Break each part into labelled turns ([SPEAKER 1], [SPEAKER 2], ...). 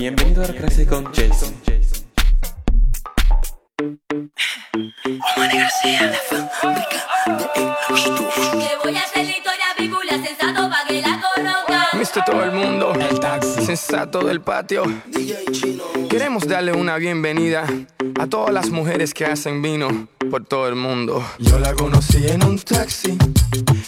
[SPEAKER 1] Bienvenido a la clase con Jason.
[SPEAKER 2] Le voy a hacer la historia bíblia sensato pa' que la conozcan.
[SPEAKER 3] Mr. Todo el mundo, el taxi sensato del patio. Queremos darle una bienvenida a todas las mujeres que hacen vino por todo el mundo. Yo la conocí en un taxi.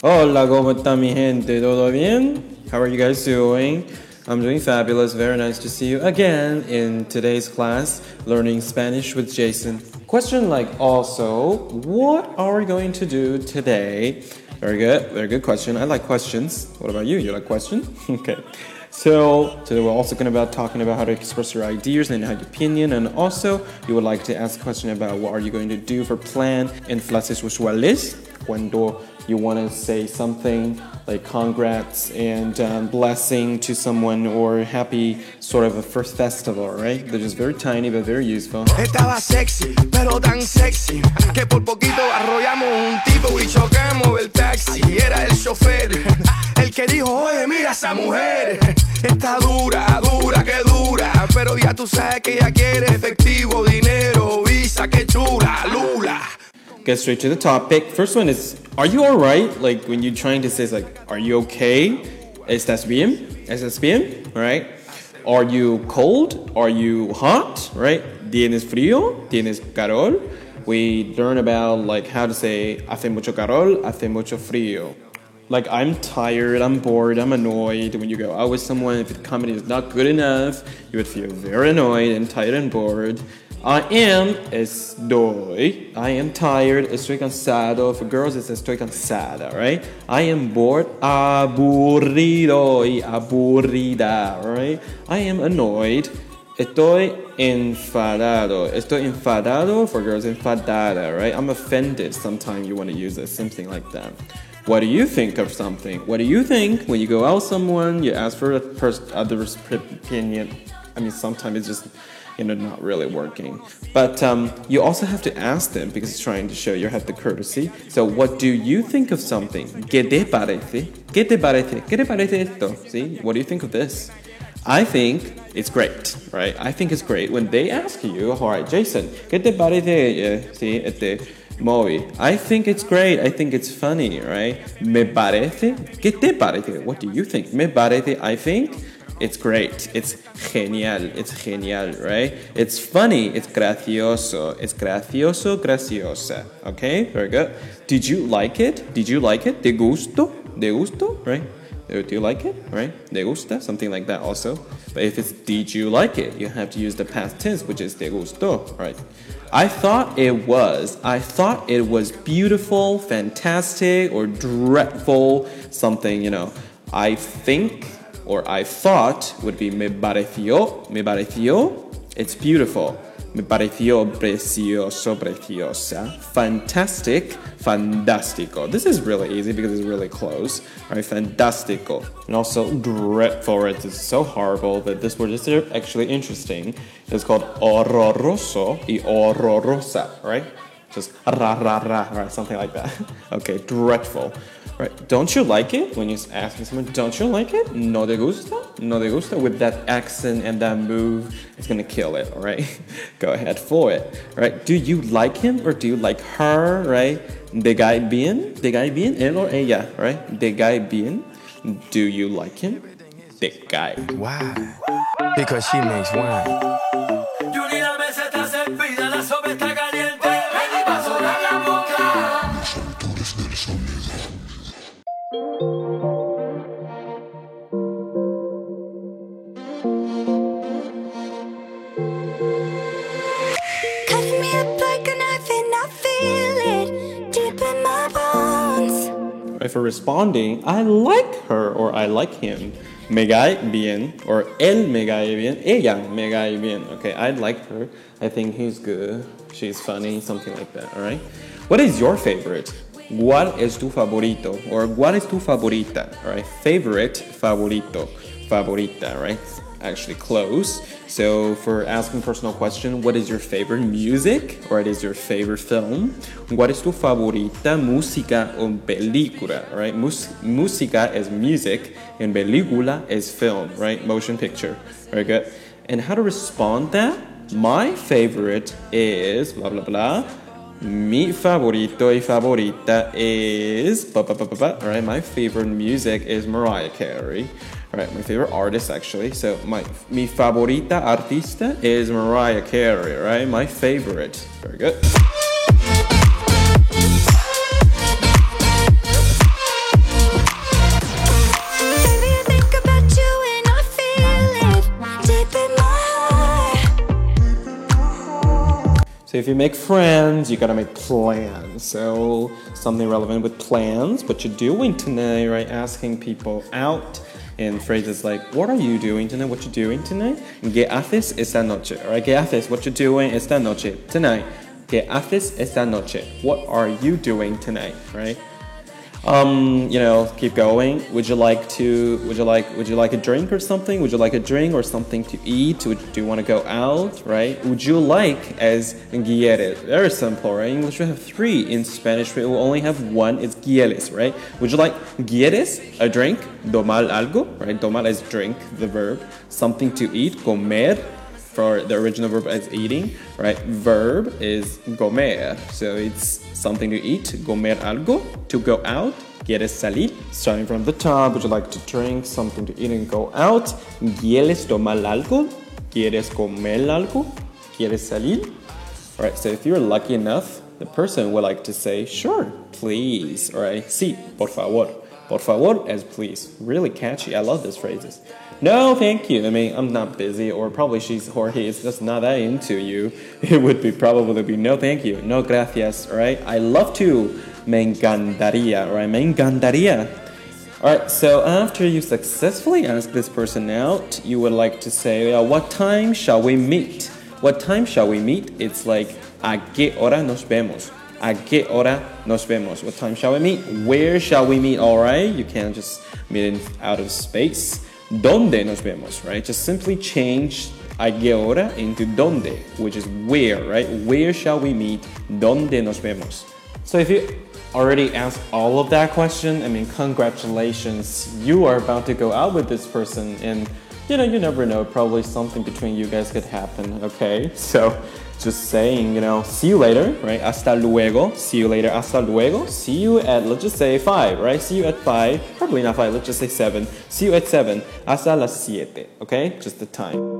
[SPEAKER 1] Hola, ¿cómo está mi gente? ¿Todo bien? How are you guys doing? I'm doing fabulous. Very nice to see you again in today's class, learning Spanish with Jason. Question like also, what are we going to do today? Very good, very good question. I like questions. What about you? You like questions? okay. So today we're also going to about talking about how to express your ideas and how your opinion, and also you would like to ask a question about what are you going to do for plan in frases usuales cuando you want to say something like congrats and um, blessing to someone or happy sort of a first festival, right? They're just very tiny but very useful.
[SPEAKER 3] Estaba sexy, pero tan sexy que por poquito arrollamos un tipo y chocamos el taxi. Era el chofer, el que dijo, oye, mira esa mujer. Está dura, dura, que dura. Pero ya tú sabes que ella quiere efectivo, dinero, visa, que chula, lula.
[SPEAKER 1] Get straight to the topic. First one is, are you alright? Like when you're trying to say, like, are you okay? ¿Estás bien? ¿Estás bien? Right? Are you cold? Are you hot? Right? ¿Tienes frío? ¿Tienes calor? We learn about like how to say hace mucho calor, hace mucho frío. Like I'm tired, I'm bored, I'm annoyed. When you go out with someone, if the company is not good enough, you would feel very annoyed and tired and bored. I am estoy. I am tired. Estoy cansado. For girls, it's estoy cansada, right? I am bored. Aburrido y aburrida, right? I am annoyed. Estoy enfadado. Estoy enfadado for girls, enfadada, right? I'm offended. Sometimes you want to use it, something like that. What do you think of something? What do you think when you go out someone, you ask for a pers- other's opinion? I mean, sometimes it's just, you know, not really working. But um, you also have to ask them because it's trying to show you have the courtesy. So, what do you think of something? ¿Qué te parece? ¿Qué te parece? ¿Qué te parece esto? See, what do you think of this? I think it's great, right? I think it's great when they ask you, all right, Jason, ¿qué te parece? eh, sí, este, movie. I think it's great. I think it's funny, right? Me parece. ¿Qué te parece? What do you think? Me parece. I think it's great. It's genial. It's genial, right? It's funny. It's gracioso. It's gracioso, graciosa. Okay, very good. Did you like it? Did you like it? De gusto? De gusto, right? Do you like it? Right? De gusta? Something like that also. But if it's did you like it, you have to use the past tense, which is de gusto, right? I thought it was. I thought it was beautiful, fantastic, or dreadful. Something, you know. I think or I thought would be me pareció. Me pareció. It's beautiful. Me pareció precioso, preciosa. Fantastic, fantástico. This is really easy because it's really close. Right? Fantástico. And also dreadful. It's so horrible, but this word is actually interesting. It's called horroroso y horrorosa, right? Just ra ra ra, right? Something like that. Okay, dreadful. Right? Don't you like it when you're asking someone? Don't you like it? No te gusta? No te gusta? With that accent and that move, it's gonna kill it. All right, go ahead for it. Right? Do you like him or do you like her? Right? De guy bien? De guy bien? Él or ella? Right? De guy bien? Do you like him? De guy.
[SPEAKER 3] Why? Because she makes wine.
[SPEAKER 1] For responding, I like her or I like him. Me cae bien or él me cae bien. Ella me cae bien. Okay, I like her. I think he's good. She's funny, something like that. All right. What is your favorite? ¿Cuál es tu favorito? Or what is tu favorita? All right. Favorite, favorito, favorita. Right. Actually close. So for asking personal question, what is your favorite music? Or it is your favorite film? What is tu favorita música o película? Right? Mus- música is music and película is film, right? Motion picture. Very good. And how to respond that? My favorite is blah blah blah. Mi favorito y favorita is. All right, my favorite music is Mariah Carey. Right, my favorite artist actually. So my mi favorita artista is Mariah Carey. Right, my favorite. Very good. So if you make friends, you gotta make plans. So something relevant with plans, what you're doing tonight, right? Asking people out in phrases like, what are you doing tonight? What you doing tonight? ¿Qué haces esta noche? Alright, ¿qué haces? What you doing esta noche? Tonight. ¿Qué haces esta noche? What are you doing tonight? Right? Um, you know, keep going. Would you like to? Would you like? Would you like a drink or something? Would you like a drink or something to eat? Would, do you want to go out? Right? Would you like as quieres? Very simple, right? English we have three. In Spanish we will only have one. It's quieres, right? Would you like quieres a drink? Tomar algo, right? Tomar is drink, the verb. Something to eat. Comer for the original verb as eating, right? Verb is comer, so it's something to eat, comer algo, to go out, quieres salir. Starting from the top, would you like to drink something to eat and go out? ¿Quieres tomar algo? ¿Quieres comer algo? ¿Quieres salir? Alright, so if you're lucky enough, the person would like to say, sure, please, alright? Sí, por favor. Por favor as please. Really catchy. I love these phrases. No, thank you. I mean, I'm not busy, or probably she's or he is just not that into you. It would be probably be no, thank you, no gracias. Right? I love to. Me encantaría. Right? Me encantaría. Alright, so after you successfully ask this person out, you would like to say, uh, What time shall we meet? What time shall we meet? It's like, ¿A qué hora nos vemos? ¿A qué hora nos vemos? What time shall we meet? Where shall we meet? Alright, you can't just meet in out of space. ¿Dónde nos vemos? Right? Just simply change a qué hora into dónde, which is where, right? Where shall we meet? ¿Dónde nos vemos? So if you already asked all of that question, I mean, congratulations. You are about to go out with this person and you know, you never know, probably something between you guys could happen, okay? So just saying, you know, see you later, right? Hasta luego. See you later. Hasta luego. See you at, let's just say five, right? See you at five. Probably not five, let's just say seven. See you at seven. Hasta las siete, okay? Just the time.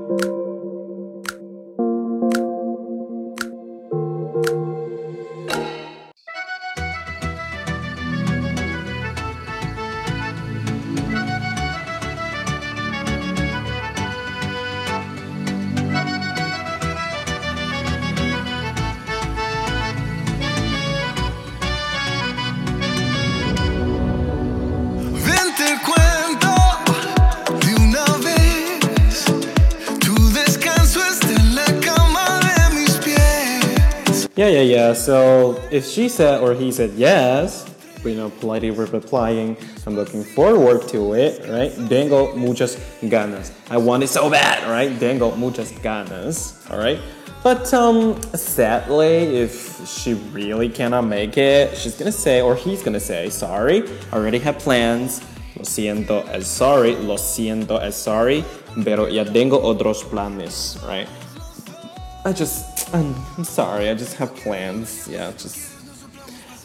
[SPEAKER 1] Yeah, yeah, yeah. So if she said or he said yes, you know, politely replying, I'm looking forward to it, right? Tengo muchas ganas. I want it so bad, right? Tengo muchas ganas, all right? But um, sadly, if she really cannot make it, she's gonna say, or he's gonna say, sorry, I already have plans. Lo siento as sorry, lo siento as sorry, pero ya tengo otros planes, right? I just, I'm, I'm sorry, I just have plans. Yeah, just.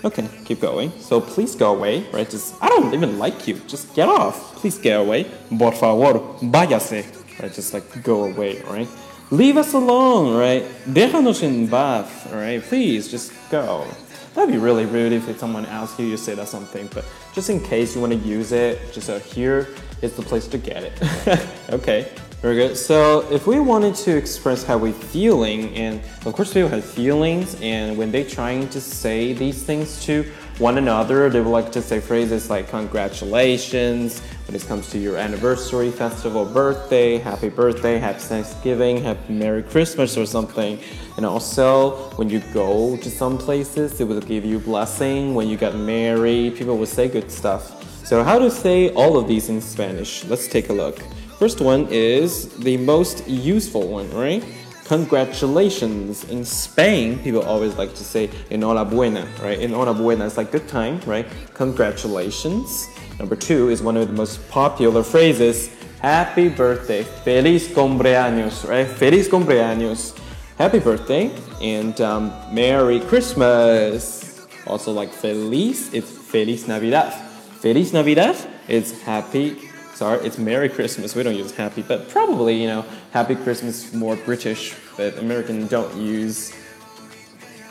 [SPEAKER 1] Okay, keep going. So please go away, right? Just, I don't even like you. Just get off. Please get away. Por favor, váyase. Right? Just like go away, right? Leave us alone, right? Déjanos en paz, alright? Please, just go. That'd be really rude if someone asks you to say that something, but just in case you want to use it, just uh, here is the place to get it. okay, very good. So if we wanted to express how we're feeling, and of course people have feelings, and when they're trying to say these things to one another, they would like to say phrases like congratulations, when it comes to your anniversary, festival, birthday, happy birthday, happy Thanksgiving, happy Merry Christmas or something. And also, when you go to some places, they will give you blessing. When you get married, people will say good stuff. So how to say all of these in Spanish? Let's take a look. First one is the most useful one, right? Congratulations. In Spain, people always like to say enhorabuena, right? Enhorabuena is like good time, right? Congratulations. Number two is one of the most popular phrases. happy birthday. Feliz cumpleaños, right? Feliz cumpleaños. Happy birthday and um, Merry Christmas. Also, like Feliz, it's Feliz Navidad. Feliz Navidad, it's happy. Sorry, it's Merry Christmas. We don't use happy, but probably, you know, Happy Christmas more British, but American don't use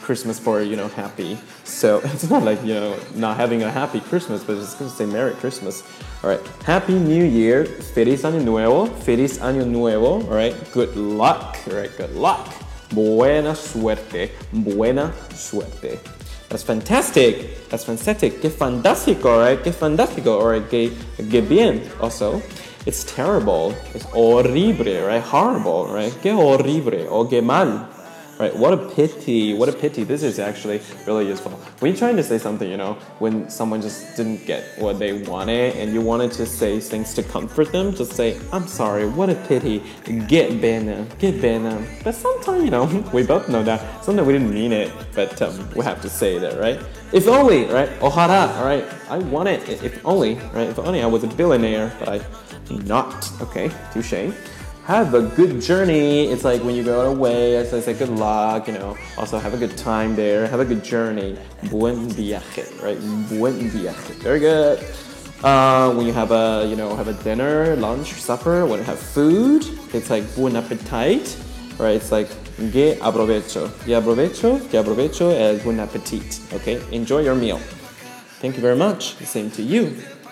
[SPEAKER 1] Christmas for you know happy. So it's not like you know not having a happy Christmas, but it's going to say Merry Christmas. All right, Happy New Year, Feliz Año Nuevo, Feliz Año Nuevo. All right, good luck. All right, good luck. Buena suerte, buena suerte. That's fantastic. That's fantastic. Que fantástico, right? Que fantástico, or que, que bien. Also, it's terrible. It's horrible, right? Horrible, right? Que horrible or que mal. Right, what a pity, what a pity. This is actually really useful. When you're trying to say something, you know, when someone just didn't get what they wanted and you wanted to say things to comfort them, just say, I'm sorry, what a pity, get better, get better. But sometimes, you know, we both know that. Sometimes we didn't mean it, but um, we have to say that, right? If only, right? Ojalá, all right? I want it, if only, right? If only I was a billionaire, but I'm not. Okay, touche have a good journey. It's like when you go away, I say good luck, you know. Also have a good time there. Have a good journey. Buen viaje, right? Buen viaje. Very good. Uh, when you have a, you know, have a dinner, lunch, supper, when you have food, it's like buen appetite, right? It's like que aprovecho. Que aprovecho, que aprovecho es buen appetit. Okay, enjoy your meal. Thank you very much. Same to you.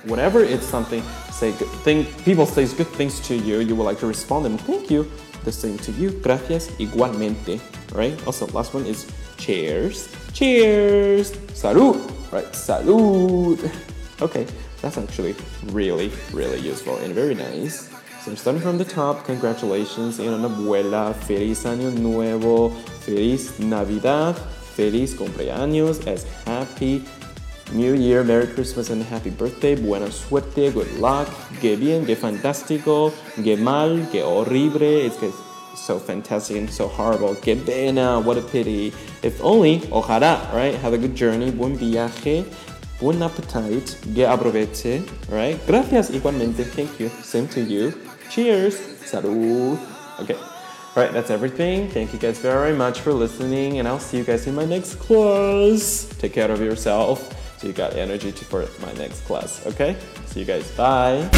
[SPEAKER 1] Whatever it's something say good thing, people say good things to you, you will like to respond them, thank you. The same to you, gracias igualmente, right? Also, last one is cheers, cheers, salud, right? Salud. Okay, that's actually really, really useful and very nice. So I'm starting from the top. Congratulations, enhorabuena, feliz año nuevo, feliz Navidad, feliz cumpleaños, as happy New Year, Merry Christmas and Happy Birthday, buena suerte, good luck, que bien, que fantástico, que mal, que horrible, it's que so fantastic and so horrible, que pena, what a pity. If only, ojalá, right? Have a good journey, buen viaje, buen appetite, que aproveche, right? Gracias igualmente, thank you, same to you. Cheers, salud. Okay. Alright, that's everything. Thank you guys very much for listening, and I'll see you guys in my next class. Take care of yourself so you got energy to, for my next class. Okay? See you guys. Bye.